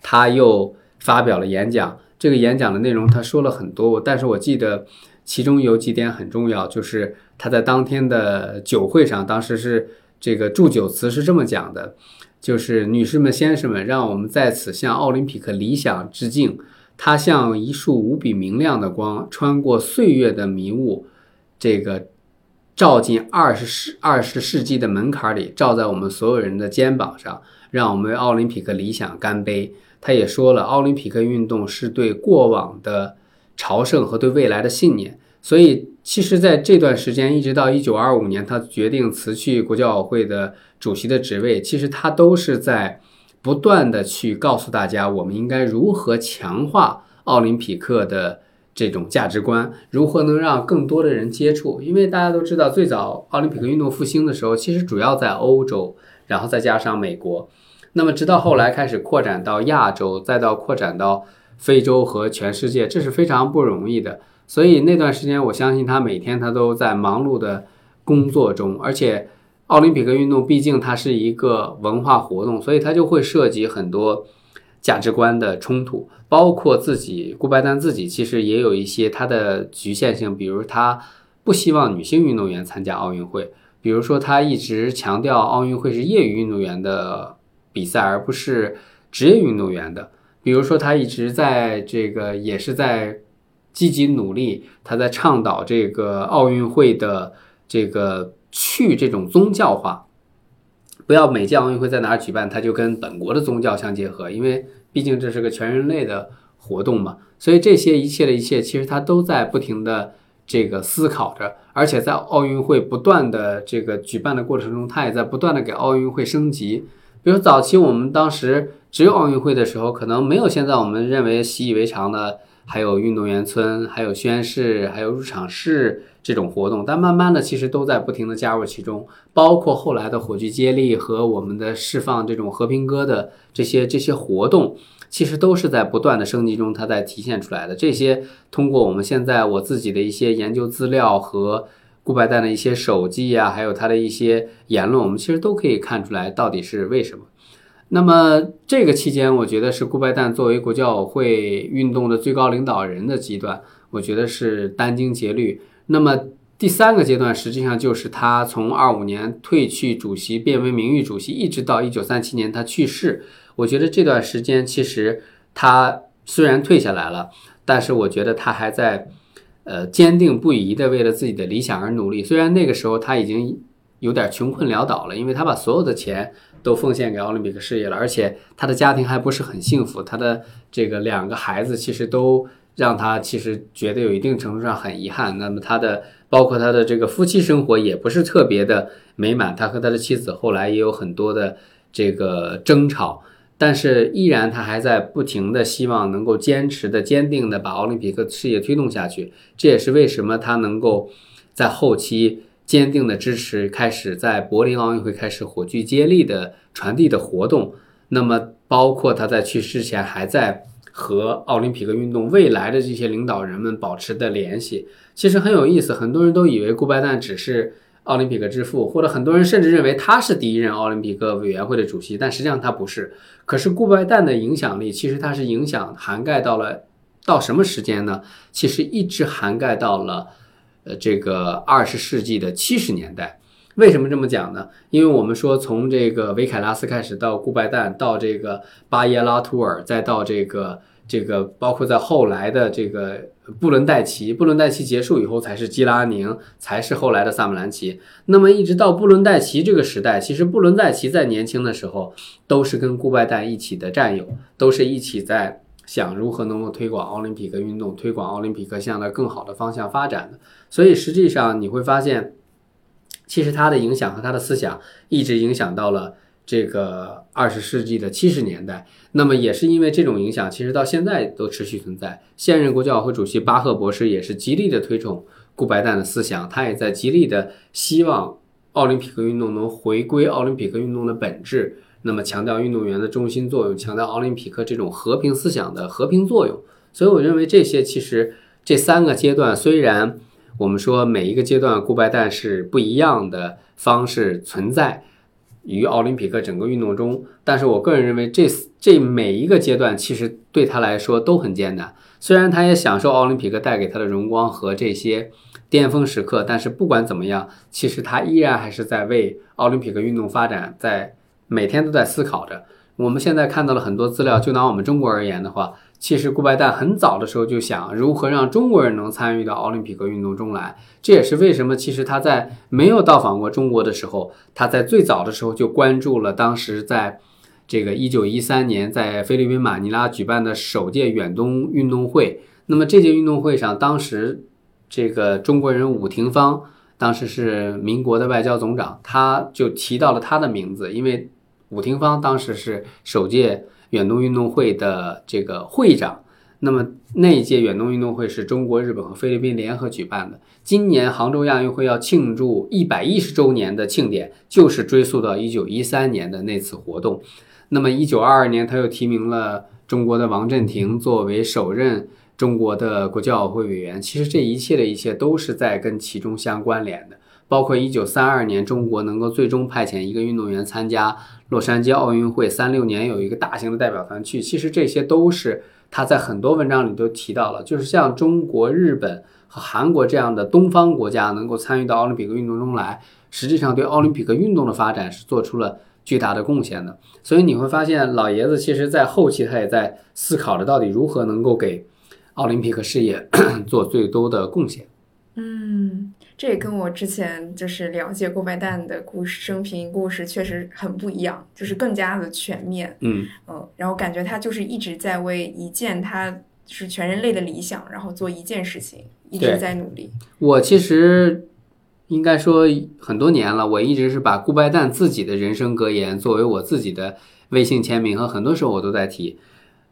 他又发表了演讲。这个演讲的内容他说了很多，但是我记得其中有几点很重要，就是他在当天的酒会上，当时是这个祝酒词是这么讲的。就是女士们、先生们，让我们在此向奥林匹克理想致敬。它像一束无比明亮的光，穿过岁月的迷雾，这个照进二十世二十世纪的门槛里，照在我们所有人的肩膀上，让我们为奥林匹克理想干杯。他也说了，奥林匹克运动是对过往的朝圣和对未来的信念。所以其实在这段时间，一直到一九二五年，他决定辞去国际奥委会的主席的职位，其实他都是在不断的去告诉大家，我们应该如何强化奥林匹克的这种价值观，如何能让更多的人接触。因为大家都知道，最早奥林匹克运动复兴的时候，其实主要在欧洲，然后再加上美国。那么，直到后来开始扩展到亚洲，再到扩展到非洲和全世界，这是非常不容易的。所以那段时间，我相信他每天他都在忙碌的工作中。而且，奥林匹克运动毕竟它是一个文化活动，所以它就会涉及很多价值观的冲突。包括自己顾拜旦自己，其实也有一些他的局限性，比如他不希望女性运动员参加奥运会，比如说他一直强调奥运会是业余运动员的。比赛而不是职业运动员的，比如说他一直在这个也是在积极努力，他在倡导这个奥运会的这个去这种宗教化，不要每届奥运会在哪举办，他就跟本国的宗教相结合，因为毕竟这是个全人类的活动嘛，所以这些一切的一切，其实他都在不停的这个思考着，而且在奥运会不断的这个举办的过程中，他也在不断的给奥运会升级。比如早期我们当时只有奥运会的时候，可能没有现在我们认为习以为常的，还有运动员村、还有宣誓、还有入场式这种活动。但慢慢的，其实都在不停的加入其中，包括后来的火炬接力和我们的释放这种和平歌的这些这些活动，其实都是在不断的升级中，它在体现出来的。这些通过我们现在我自己的一些研究资料和。顾拜旦的一些手记呀，还有他的一些言论，我们其实都可以看出来到底是为什么。那么这个期间，我觉得是顾拜旦作为国际奥委会运动的最高领导人的阶段，我觉得是殚精竭虑。那么第三个阶段，实际上就是他从二五年退去主席，变为名誉主席，一直到一九三七年他去世。我觉得这段时间，其实他虽然退下来了，但是我觉得他还在。呃，坚定不移地为了自己的理想而努力。虽然那个时候他已经有点穷困潦倒了，因为他把所有的钱都奉献给奥林匹克事业了，而且他的家庭还不是很幸福。他的这个两个孩子其实都让他其实觉得有一定程度上很遗憾。那么他的包括他的这个夫妻生活也不是特别的美满，他和他的妻子后来也有很多的这个争吵。但是依然，他还在不停的希望能够坚持的、坚定的把奥林匹克事业推动下去。这也是为什么他能够在后期坚定的支持，开始在柏林奥运会开始火炬接力的传递的活动。那么，包括他在去世前还在和奥林匹克运动未来的这些领导人们保持的联系。其实很有意思，很多人都以为顾拜旦只是。奥林匹克之父，或者很多人甚至认为他是第一任奥林匹克委员会的主席，但实际上他不是。可是顾拜旦的影响力，其实他是影响涵盖到了到什么时间呢？其实一直涵盖到了呃这个二十世纪的七十年代。为什么这么讲呢？因为我们说从这个维凯拉斯开始，到顾拜旦，到这个巴耶拉图尔，再到这个。这个包括在后来的这个布伦代奇，布伦代奇结束以后才是基拉宁，才是后来的萨姆兰奇。那么一直到布伦代奇这个时代，其实布伦代奇在年轻的时候都是跟顾拜旦一起的战友，都是一起在想如何能够推广奥林匹克运动，推广奥林匹克向着更好的方向发展的。所以实际上你会发现，其实他的影响和他的思想一直影响到了。这个二十世纪的七十年代，那么也是因为这种影响，其实到现在都持续存在。现任国际奥委会主席巴赫博士也是极力的推崇顾白旦的思想，他也在极力的希望奥林匹克运动能回归奥林匹克运动的本质，那么强调运动员的中心作用，强调奥林匹克这种和平思想的和平作用。所以我认为这些其实这三个阶段，虽然我们说每一个阶段顾白旦是不一样的方式存在。于奥林匹克整个运动中，但是我个人认为，这这每一个阶段其实对他来说都很艰难。虽然他也享受奥林匹克带给他的荣光和这些巅峰时刻，但是不管怎么样，其实他依然还是在为奥林匹克运动发展，在每天都在思考着。我们现在看到了很多资料，就拿我们中国而言的话。其实顾拜旦很早的时候就想如何让中国人能参与到奥林匹克运动中来，这也是为什么其实他在没有到访过中国的时候，他在最早的时候就关注了当时在这个一九一三年在菲律宾马尼拉举办的首届远东运动会。那么这届运动会上，当时这个中国人伍廷芳，当时是民国的外交总长，他就提到了他的名字，因为伍廷芳当时是首届远东运动会的这个会长。那么那一届远东运动会是中国、日本和菲律宾联合举办的。今年杭州亚运会要庆祝一百一十周年的庆典，就是追溯到一九一三年的那次活动。那么一九二二年，他又提名了中国的王振廷作为首任中国的国际奥委会委员。其实这一切的一切都是在跟其中相关联的，包括一九三二年中国能够最终派遣一个运动员参加洛杉矶奥运会，三六年有一个大型的代表团去，其实这些都是。他在很多文章里都提到了，就是像中国、日本和韩国这样的东方国家能够参与到奥林匹克运动中来，实际上对奥林匹克运动的发展是做出了巨大的贡献的。所以你会发现，老爷子其实在后期他也在思考着到底如何能够给奥林匹克事业 做最多的贡献。嗯。这也跟我之前就是了解顾拜旦的故事、生平故事确实很不一样，就是更加的全面。嗯嗯，然后感觉他就是一直在为一件他是全人类的理想，然后做一件事情，一直在努力。我其实应该说很多年了，我一直是把顾拜旦自己的人生格言作为我自己的微信签名，和很多时候我都在提。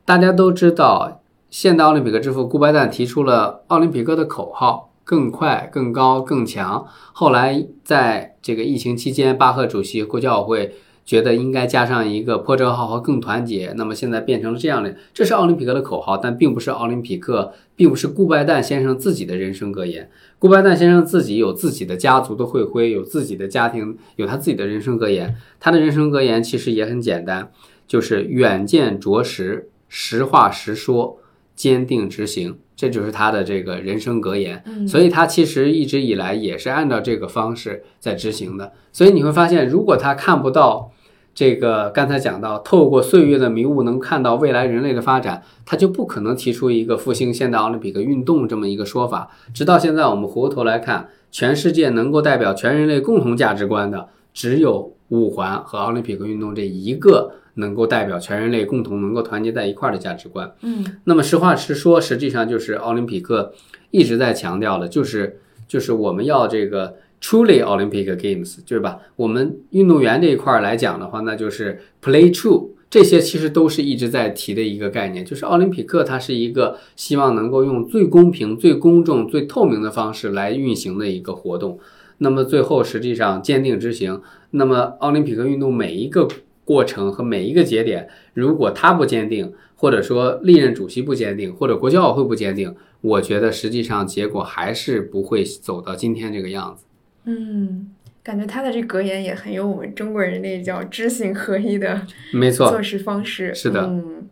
大家都知道，现代奥林匹克之父顾拜旦提出了奥林匹克的口号。更快、更高、更强。后来在这个疫情期间，巴赫主席国际奥会觉得应该加上一个破折号和更团结。那么现在变成了这样的，这是奥林匹克的口号，但并不是奥林匹克，并不是顾拜旦先生自己的人生格言。顾拜旦先生自己有自己的家族的会徽，有自己的家庭，有他自己的人生格言。他的人生格言其实也很简单，就是远见卓识，实话实说，坚定执行。这就是他的这个人生格言，所以他其实一直以来也是按照这个方式在执行的。所以你会发现，如果他看不到这个刚才讲到透过岁月的迷雾能看到未来人类的发展，他就不可能提出一个复兴现代奥林匹克运动这么一个说法。直到现在，我们回过头来看，全世界能够代表全人类共同价值观的，只有五环和奥林匹克运动这一个。能够代表全人类共同能够团结在一块儿的价值观。嗯，那么实话实说，实际上就是奥林匹克一直在强调的，就是就是我们要这个 truly Olympic Games，对吧？我们运动员这一块儿来讲的话，那就是 play true，这些其实都是一直在提的一个概念，就是奥林匹克它是一个希望能够用最公平、最公正、最透明的方式来运行的一个活动。那么最后实际上坚定执行，那么奥林匹克运动每一个。过程和每一个节点，如果他不坚定，或者说历任主席不坚定，或者国际奥委会不坚定，我觉得实际上结果还是不会走到今天这个样子。嗯，感觉他的这格言也很有我们中国人那叫知行合一的，没错，做事方式是的。嗯，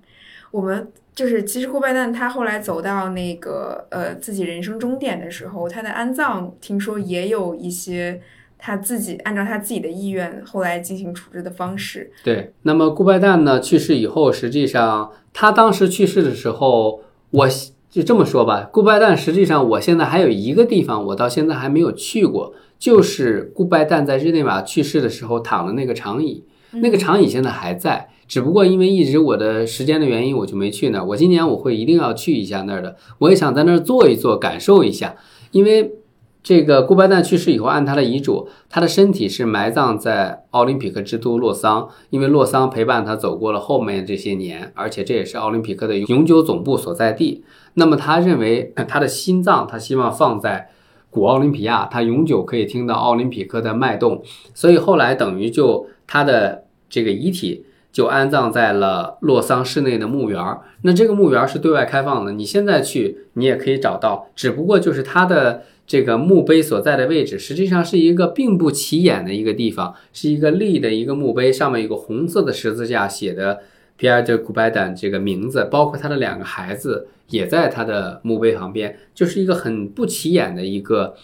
我们就是其实顾拜旦他后来走到那个呃自己人生终点的时候，他的安葬听说也有一些。他自己按照他自己的意愿，后来进行处置的方式。对，那么顾拜旦呢去世以后，实际上他当时去世的时候，我就这么说吧，顾拜旦实际上我现在还有一个地方，我到现在还没有去过，就是顾拜旦在日内瓦去世的时候躺的那个长椅，那个长椅现在还在，只不过因为一直我的时间的原因，我就没去那儿。我今年我会一定要去一下那儿的，我也想在那儿坐一坐，感受一下，因为。这个顾拜旦去世以后，按他的遗嘱，他的身体是埋葬在奥林匹克之都洛桑，因为洛桑陪伴他走过了后面这些年，而且这也是奥林匹克的永久总部所在地。那么他认为他的心脏，他希望放在古奥林匹亚，他永久可以听到奥林匹克的脉动。所以后来等于就他的这个遗体就安葬在了洛桑市内的墓园。那这个墓园是对外开放的，你现在去你也可以找到，只不过就是他的。这个墓碑所在的位置，实际上是一个并不起眼的一个地方，是一个立的一个墓碑，上面有个红色的十字架，写的 Pierre de Coubertin 这个名字，包括他的两个孩子也在他的墓碑旁边，就是一个很不起眼的一个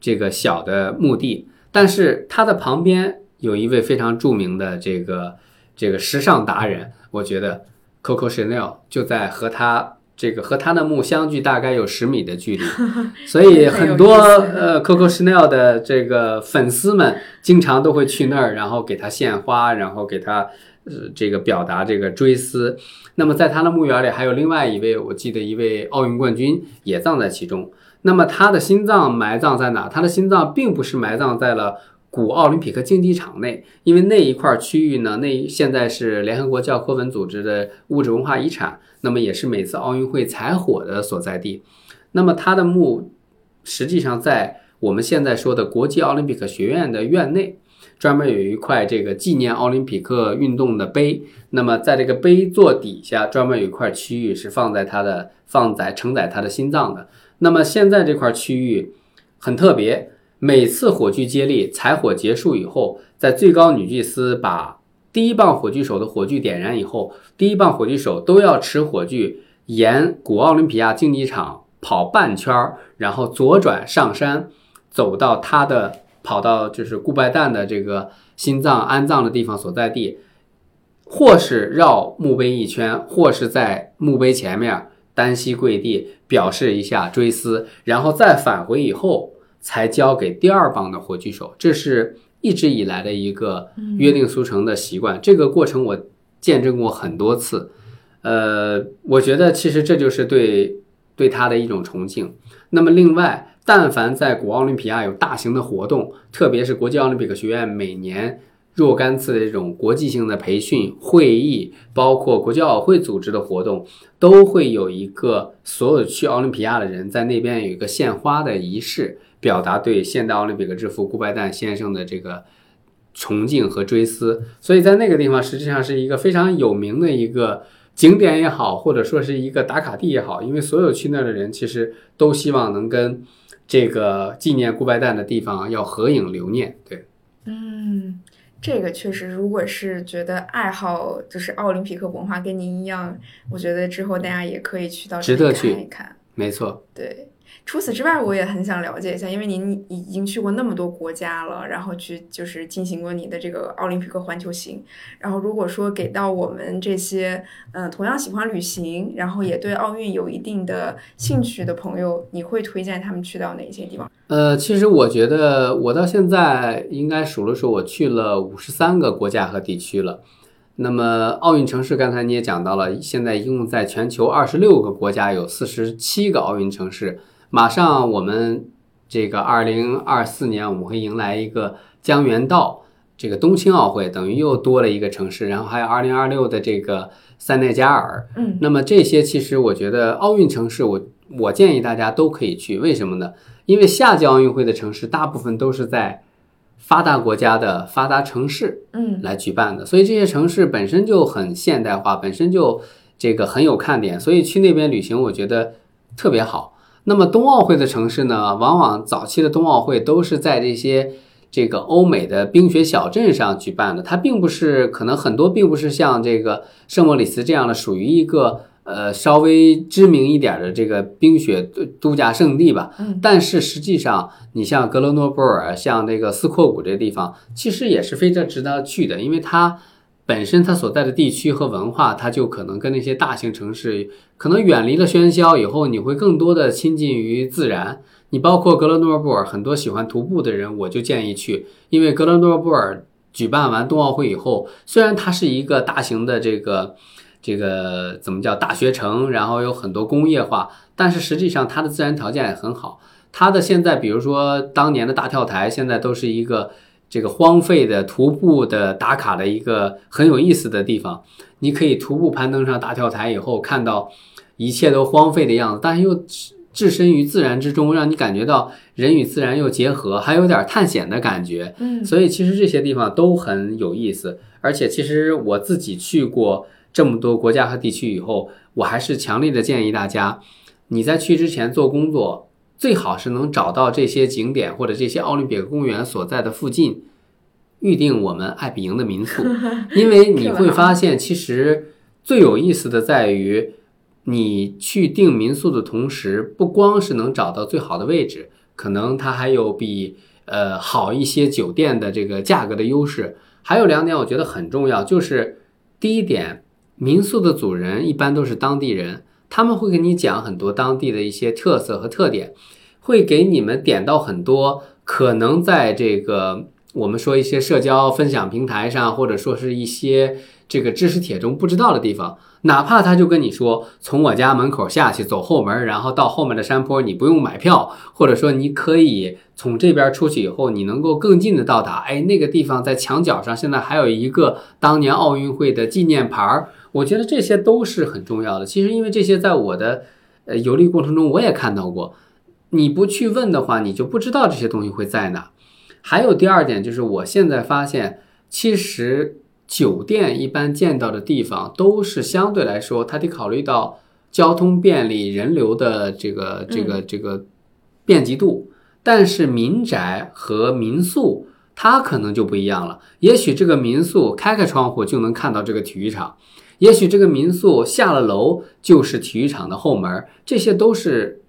这个小的墓地。但是他的旁边有一位非常著名的这个这个时尚达人，我觉得 Coco Chanel 就在和他。这个和他的墓相距大概有十米的距离，所以很多呃 Coco Chanel 的这个粉丝们经常都会去那儿，然后给他献花，然后给他呃这个表达这个追思。那么在他的墓园里还有另外一位，我记得一位奥运冠军也葬在其中。那么他的心脏埋葬在哪？他的心脏并不是埋葬在了古奥林匹克竞技场内，因为那一块区域呢，那现在是联合国教科文组织的物质文化遗产，那么也是每次奥运会采火的所在地。那么他的墓实际上在我们现在说的国际奥林匹克学院的院内，专门有一块这个纪念奥林匹克运动的碑。那么在这个碑座底下，专门有一块区域是放在他的放在承载他的心脏的。那么现在这块区域很特别，每次火炬接力采火结束以后，在最高女祭司把第一棒火炬手的火炬点燃以后，第一棒火炬手都要持火炬沿古奥林匹亚竞技场跑半圈儿，然后左转上山，走到他的跑到就是顾拜旦的这个心脏安葬的地方所在地，或是绕墓碑一圈，或是在墓碑前面。单膝跪地表示一下追思，然后再返回以后才交给第二棒的火炬手，这是一直以来的一个约定俗成的习惯。这个过程我见证过很多次，呃，我觉得其实这就是对对他的一种崇敬。那么另外，但凡在古奥林匹亚有大型的活动，特别是国际奥林匹克学院每年。若干次的这种国际性的培训会议，包括国际奥委会组织的活动，都会有一个所有去奥林匹亚的人在那边有一个献花的仪式，表达对现代奥林匹克之父顾拜旦先生的这个崇敬和追思。所以在那个地方实际上是一个非常有名的一个景点也好，或者说是一个打卡地也好，因为所有去那儿的人其实都希望能跟这个纪念顾拜旦的地方要合影留念。对，嗯。这个确实，如果是觉得爱好就是奥林匹克文化跟您一样，我觉得之后大家也可以去到值得去看一看。没错，对。除此之外，我也很想了解一下，因为您已经去过那么多国家了，然后去就是进行过你的这个奥林匹克环球行。然后如果说给到我们这些嗯同样喜欢旅行，然后也对奥运有一定的兴趣的朋友，你会推荐他们去到哪些地方？呃，其实我觉得我到现在应该数了数，我去了五十三个国家和地区了。那么奥运城市，刚才你也讲到了，现在一共在全球二十六个国家有四十七个奥运城市。马上我们这个二零二四年，我们会迎来一个江原道这个冬青奥会，等于又多了一个城市。然后还有二零二六的这个塞内加尔。嗯，那么这些其实我觉得奥运城市，我我建议大家都可以去。为什么呢？因为夏季奥运会的城市大部分都是在发达国家的发达城市，嗯，来举办的，所以这些城市本身就很现代化，本身就这个很有看点，所以去那边旅行，我觉得特别好。那么冬奥会的城市呢，往往早期的冬奥会都是在这些这个欧美的冰雪小镇上举办的，它并不是可能很多并不是像这个圣莫里斯这样的属于一个呃稍微知名一点的这个冰雪度假胜地吧。嗯，但是实际上你像格罗诺布尔、像这个斯阔谷这地方，其实也是非常值得去的，因为它。本身它所在的地区和文化，它就可能跟那些大型城市可能远离了喧嚣以后，你会更多的亲近于自然。你包括格勒诺布尔，很多喜欢徒步的人，我就建议去，因为格勒诺布尔举办完冬奥会以后，虽然它是一个大型的这个这个怎么叫大学城，然后有很多工业化，但是实际上它的自然条件也很好。它的现在，比如说当年的大跳台，现在都是一个。这个荒废的徒步的打卡的一个很有意思的地方，你可以徒步攀登上大跳台以后，看到一切都荒废的样子，但是又置身于自然之中，让你感觉到人与自然又结合，还有点探险的感觉。嗯，所以其实这些地方都很有意思。而且其实我自己去过这么多国家和地区以后，我还是强烈的建议大家，你在去之前做工作。最好是能找到这些景点或者这些奥林匹克公园所在的附近，预定我们爱比营的民宿，因为你会发现，其实最有意思的在于，你去订民宿的同时，不光是能找到最好的位置，可能它还有比呃好一些酒店的这个价格的优势。还有两点我觉得很重要，就是第一点，民宿的主人一般都是当地人。他们会给你讲很多当地的一些特色和特点，会给你们点到很多可能在这个我们说一些社交分享平台上，或者说是一些这个知识帖中不知道的地方。哪怕他就跟你说，从我家门口下去走后门，然后到后面的山坡，你不用买票，或者说你可以从这边出去以后，你能够更近的到达。哎，那个地方在墙角上，现在还有一个当年奥运会的纪念牌儿。我觉得这些都是很重要的。其实因为这些在我的呃游历过程中我也看到过，你不去问的话，你就不知道这些东西会在哪。还有第二点就是，我现在发现，其实。酒店一般见到的地方都是相对来说，它得考虑到交通便利、人流的这个这个这个便捷度。但是民宅和民宿它可能就不一样了。也许这个民宿开开窗户就能看到这个体育场，也许这个民宿下了楼就是体育场的后门，这些都是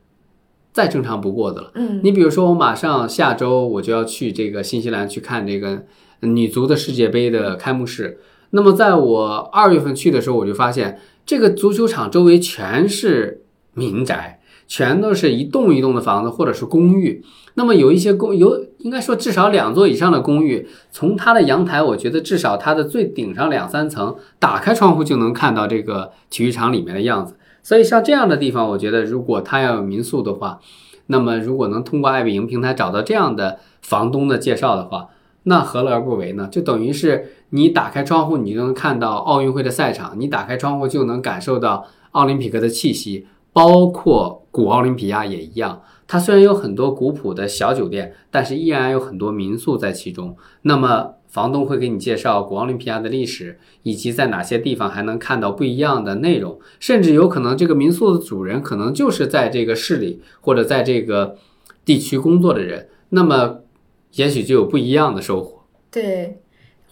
再正常不过的了。嗯，你比如说，我马上下周我就要去这个新西兰去看这个。女足的世界杯的开幕式，那么在我二月份去的时候，我就发现这个足球场周围全是民宅，全都是一栋一栋的房子或者是公寓。那么有一些公有应该说至少两座以上的公寓，从它的阳台，我觉得至少它的最顶上两三层，打开窗户就能看到这个体育场里面的样子。所以像这样的地方，我觉得如果他要有民宿的话，那么如果能通过爱彼迎平台找到这样的房东的介绍的话。那何乐而不为呢？就等于是你打开窗户，你就能看到奥运会的赛场；你打开窗户就能感受到奥林匹克的气息，包括古奥林匹亚也一样。它虽然有很多古朴的小酒店，但是依然有很多民宿在其中。那么房东会给你介绍古奥林匹亚的历史，以及在哪些地方还能看到不一样的内容，甚至有可能这个民宿的主人可能就是在这个市里或者在这个地区工作的人。那么。也许就有不一样的收获。对，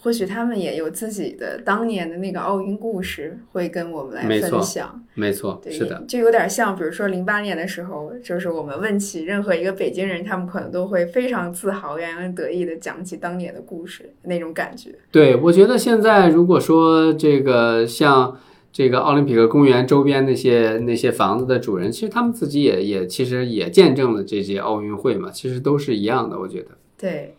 或许他们也有自己的当年的那个奥运故事，会跟我们来分享。没错，是的，就有点像，比如说零八年的时候，就是我们问起任何一个北京人，他们可能都会非常自豪、洋洋得意的讲起当年的故事那种感觉。对，我觉得现在如果说这个像这个奥林匹克公园周边那些那些房子的主人，其实他们自己也也其实也见证了这些奥运会嘛，其实都是一样的，我觉得。对，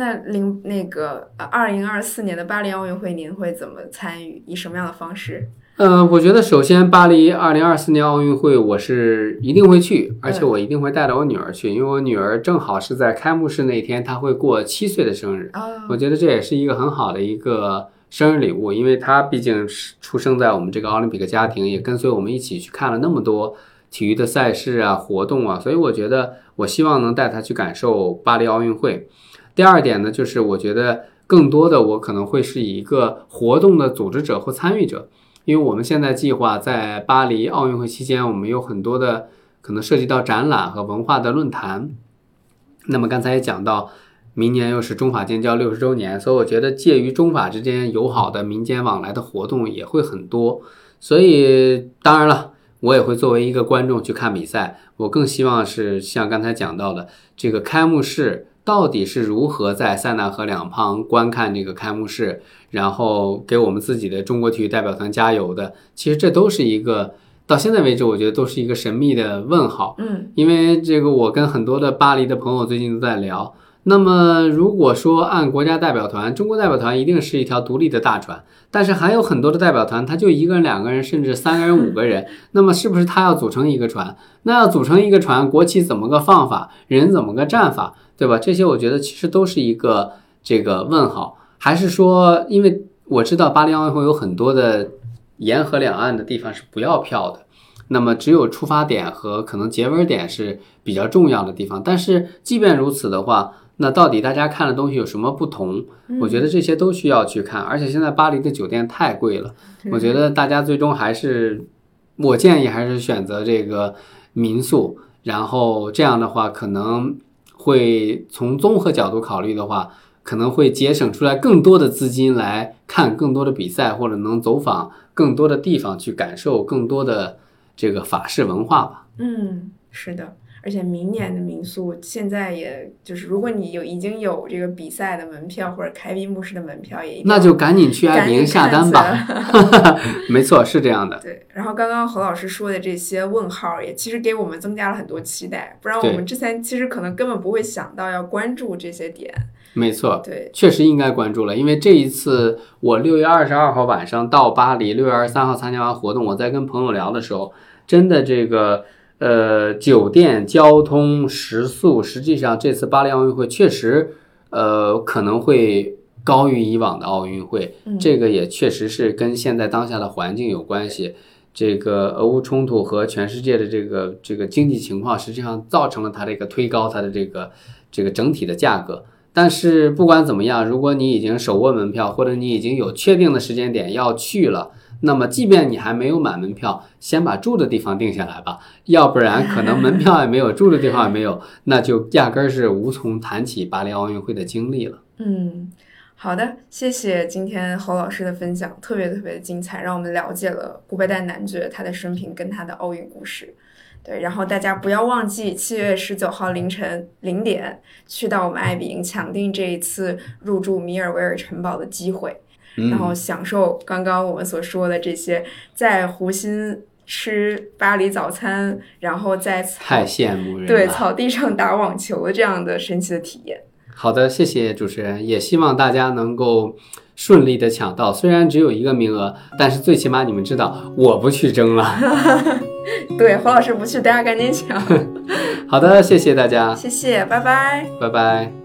那零那个二零二四年的巴黎奥运会，您会怎么参与？以什么样的方式？嗯，我觉得首先巴黎二零二四年奥运会，我是一定会去，而且我一定会带着我女儿去，因为我女儿正好是在开幕式那天，她会过七岁的生日。我觉得这也是一个很好的一个生日礼物，因为她毕竟是出生在我们这个奥林匹克家庭，也跟随我们一起去看了那么多。体育的赛事啊，活动啊，所以我觉得，我希望能带她去感受巴黎奥运会。第二点呢，就是我觉得更多的我可能会是一个活动的组织者或参与者，因为我们现在计划在巴黎奥运会期间，我们有很多的可能涉及到展览和文化的论坛。那么刚才也讲到，明年又是中法建交六十周年，所以我觉得介于中法之间友好的民间往来的活动也会很多。所以当然了。我也会作为一个观众去看比赛，我更希望是像刚才讲到的这个开幕式到底是如何在塞纳河两旁观看这个开幕式，然后给我们自己的中国体育代表团加油的。其实这都是一个到现在为止，我觉得都是一个神秘的问号。嗯，因为这个我跟很多的巴黎的朋友最近都在聊。那么，如果说按国家代表团，中国代表团一定是一条独立的大船，但是还有很多的代表团，他就一个人、两个人，甚至三个人、五个人。那么，是不是他要组成一个船？那要组成一个船，国旗怎么个放法？人怎么个站法？对吧？这些我觉得其实都是一个这个问号。还是说，因为我知道巴黎奥运会有很多的沿河两岸的地方是不要票的，那么只有出发点和可能结尾点是比较重要的地方。但是即便如此的话，那到底大家看的东西有什么不同？我觉得这些都需要去看，而且现在巴黎的酒店太贵了，我觉得大家最终还是，我建议还是选择这个民宿，然后这样的话可能会从综合角度考虑的话，可能会节省出来更多的资金来看更多的比赛，或者能走访更多的地方去感受更多的这个法式文化吧。嗯，是的。而且明年的民宿现在也就是，如果你有已经有这个比赛的门票或者开闭幕式的门票，也那就赶紧去爱彼下单吧。没错，是这样的。对，然后刚刚何老师说的这些问号，也其实给我们增加了很多期待。不然我们之前其实可能根本不会想到要关注这些点。没错，对，确实应该关注了，因为这一次我六月二十二号晚上到巴黎，六月二十三号参加完活动，我在跟朋友聊的时候，真的这个呃酒店、交通、食宿，实际上这次巴黎奥运会确实呃可能会高于以往的奥运会，嗯这个也确实是跟现在当下的环境有关系。这个俄乌冲突和全世界的这个这个经济情况，实际上造成了它这个推高它的这个这个整体的价格。但是不管怎么样，如果你已经手握门票，或者你已经有确定的时间点要去了，那么即便你还没有买门票，先把住的地方定下来吧，要不然可能门票也没有，住的地方也没有，那就压根儿是无从谈起巴黎奥运会的经历了。嗯，好的，谢谢今天侯老师的分享，特别特别的精彩，让我们了解了古拜旦男爵他的生平跟他的奥运故事。对，然后大家不要忘记七月十九号凌晨零点去到我们爱彼迎抢定这一次入住米尔维尔城堡的机会，然后嗯，享受刚刚我们所说的这些在湖心吃巴黎早餐，然后在太羡慕人了。对草地上打网球的这样的神奇的体验。好的，谢谢主持人，也希望大家能够顺利的抢到。虽然只有一个名额，但是最起码你们知道我不去争了。对，侯老师不去，大家赶紧抢。好的，谢谢大家，谢谢，拜拜。拜拜。